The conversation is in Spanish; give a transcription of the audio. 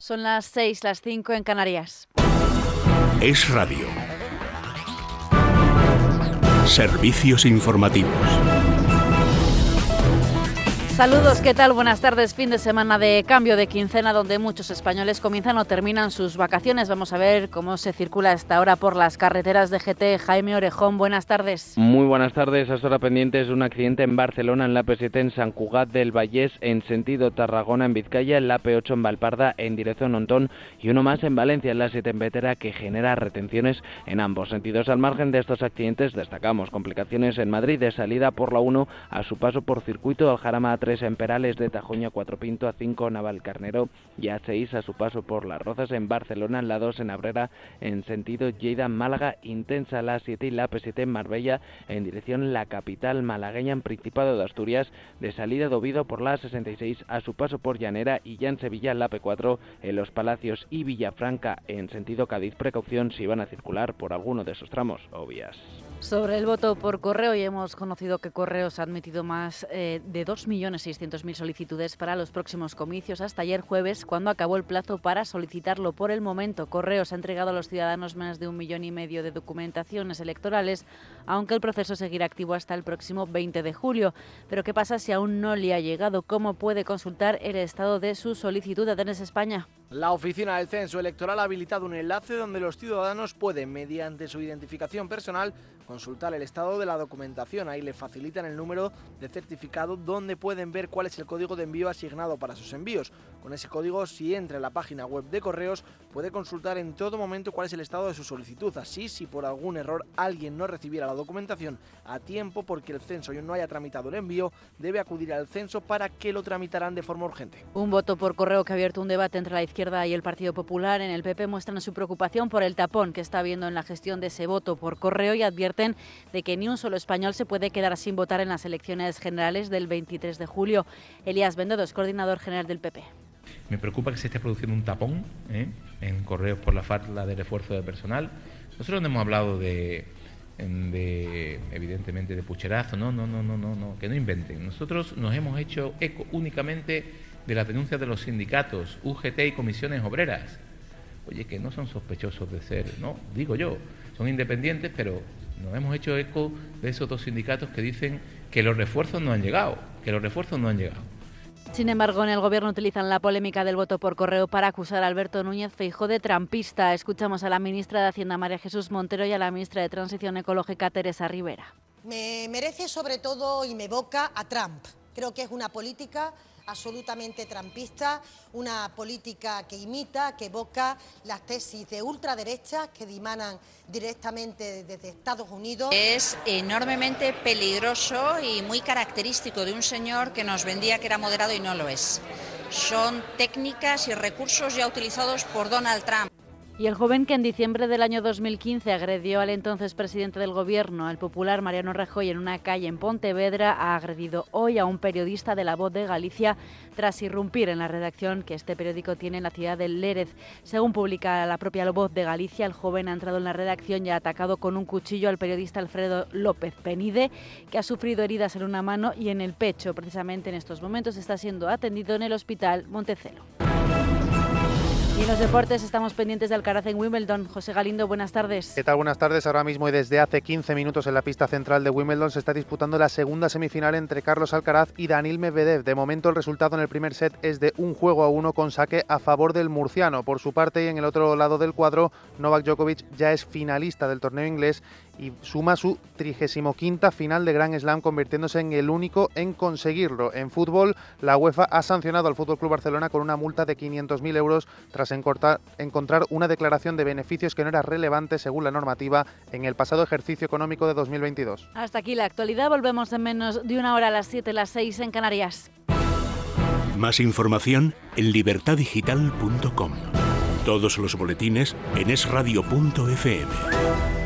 Son las 6, las 5 en Canarias. Es Radio. Servicios informativos. Saludos, ¿qué tal? Buenas tardes. Fin de semana de cambio de quincena donde muchos españoles comienzan o terminan sus vacaciones. Vamos a ver cómo se circula esta hora por las carreteras de GT. Jaime Orejón, buenas tardes. Muy buenas tardes. Hasta ahora pendientes un accidente en Barcelona, en la P7 en San Cugat del Vallés, en sentido Tarragona en Vizcaya, en la P8 en Valparda, en dirección Ontón, y uno más en Valencia, en la 7 en Vetera, que genera retenciones en ambos sentidos. Al margen de estos accidentes, destacamos complicaciones en Madrid de salida por la 1 a su paso por circuito al Jarama 3 en Perales, de Tajoña 4 Pinto, a 5 Navalcarnero y a 6 a su paso por Las Rozas en Barcelona, la 2 en Abrera en sentido Lleida, Málaga, intensa la 7 y la P7 en Marbella en dirección la capital malagueña en Principado de Asturias, de salida de Oviedo por la 66 a su paso por Llanera y ya en Sevilla la P4 en Los Palacios y Villafranca en sentido Cádiz, precaución si van a circular por alguno de esos tramos o vías. Sobre el voto por correo, y hemos conocido que Correos ha admitido más eh, de 2.600.000 solicitudes para los próximos comicios hasta ayer jueves, cuando acabó el plazo para solicitarlo. Por el momento, Correos ha entregado a los ciudadanos más de un millón y medio de documentaciones electorales, aunque el proceso seguirá activo hasta el próximo 20 de julio. Pero ¿qué pasa si aún no le ha llegado? ¿Cómo puede consultar el estado de su solicitud? Atenes España. La Oficina del Censo Electoral ha habilitado un enlace donde los ciudadanos pueden, mediante su identificación personal, consultar el estado de la documentación. Ahí le facilitan el número de certificado donde pueden ver cuál es el código de envío asignado para sus envíos. Con ese código, si entra en la página web de correos, puede consultar en todo momento cuál es el estado de su solicitud. Así, si por algún error alguien no recibiera la documentación a tiempo porque el censo no haya tramitado el envío, debe acudir al censo para que lo tramitarán de forma urgente. Un voto por correo que ha abierto un debate entre la izquierda y el Partido Popular. En el PP muestran su preocupación por el tapón que está habiendo en la gestión de ese voto por correo y advierten de que ni un solo español se puede quedar sin votar en las elecciones generales del 23 de julio. Elías Bendodo es coordinador general del PP. Me preocupa que se esté produciendo un tapón ¿eh? en correos por la falta de refuerzo de personal. Nosotros no hemos hablado de, de, evidentemente de pucherazo, no, no, no, no, no, no, que no inventen. Nosotros nos hemos hecho eco únicamente de las denuncias de los sindicatos, UGT y comisiones obreras. Oye, que no son sospechosos de ser, no, digo yo, son independientes, pero nos hemos hecho eco de esos dos sindicatos que dicen que los refuerzos no han llegado, que los refuerzos no han llegado. Sin embargo, en el Gobierno utilizan la polémica del voto por correo para acusar a Alberto Núñez Feijó de trampista. Escuchamos a la ministra de Hacienda María Jesús Montero y a la ministra de Transición Ecológica Teresa Rivera. Me merece sobre todo y me evoca a Trump. Creo que es una política absolutamente trampista, una política que imita, que evoca las tesis de ultraderecha que dimanan directamente desde Estados Unidos. Es enormemente peligroso y muy característico de un señor que nos vendía que era moderado y no lo es. Son técnicas y recursos ya utilizados por Donald Trump. Y el joven que en diciembre del año 2015 agredió al entonces presidente del gobierno, el popular Mariano Rajoy, en una calle en Pontevedra, ha agredido hoy a un periodista de La Voz de Galicia tras irrumpir en la redacción que este periódico tiene en la ciudad de Lérez. Según publica la propia La Voz de Galicia, el joven ha entrado en la redacción y ha atacado con un cuchillo al periodista Alfredo López Penide, que ha sufrido heridas en una mano y en el pecho. Precisamente en estos momentos está siendo atendido en el hospital Montecelo. En los deportes estamos pendientes de Alcaraz en Wimbledon. José Galindo, buenas tardes. ¿Qué tal? Buenas tardes. Ahora mismo y desde hace 15 minutos en la pista central de Wimbledon se está disputando la segunda semifinal entre Carlos Alcaraz y Daniel Medvedev. De momento el resultado en el primer set es de un juego a uno con saque a favor del murciano. Por su parte y en el otro lado del cuadro, Novak Djokovic ya es finalista del torneo inglés y suma su 35 final de Grand Slam, convirtiéndose en el único en conseguirlo. En fútbol, la UEFA ha sancionado al Fútbol Club Barcelona con una multa de 500.000 euros tras encontrar una declaración de beneficios que no era relevante según la normativa en el pasado ejercicio económico de 2022. Hasta aquí la actualidad. Volvemos en menos de una hora a las 7, las 6 en Canarias. Más información en libertadigital.com. Todos los boletines en esradio.fm.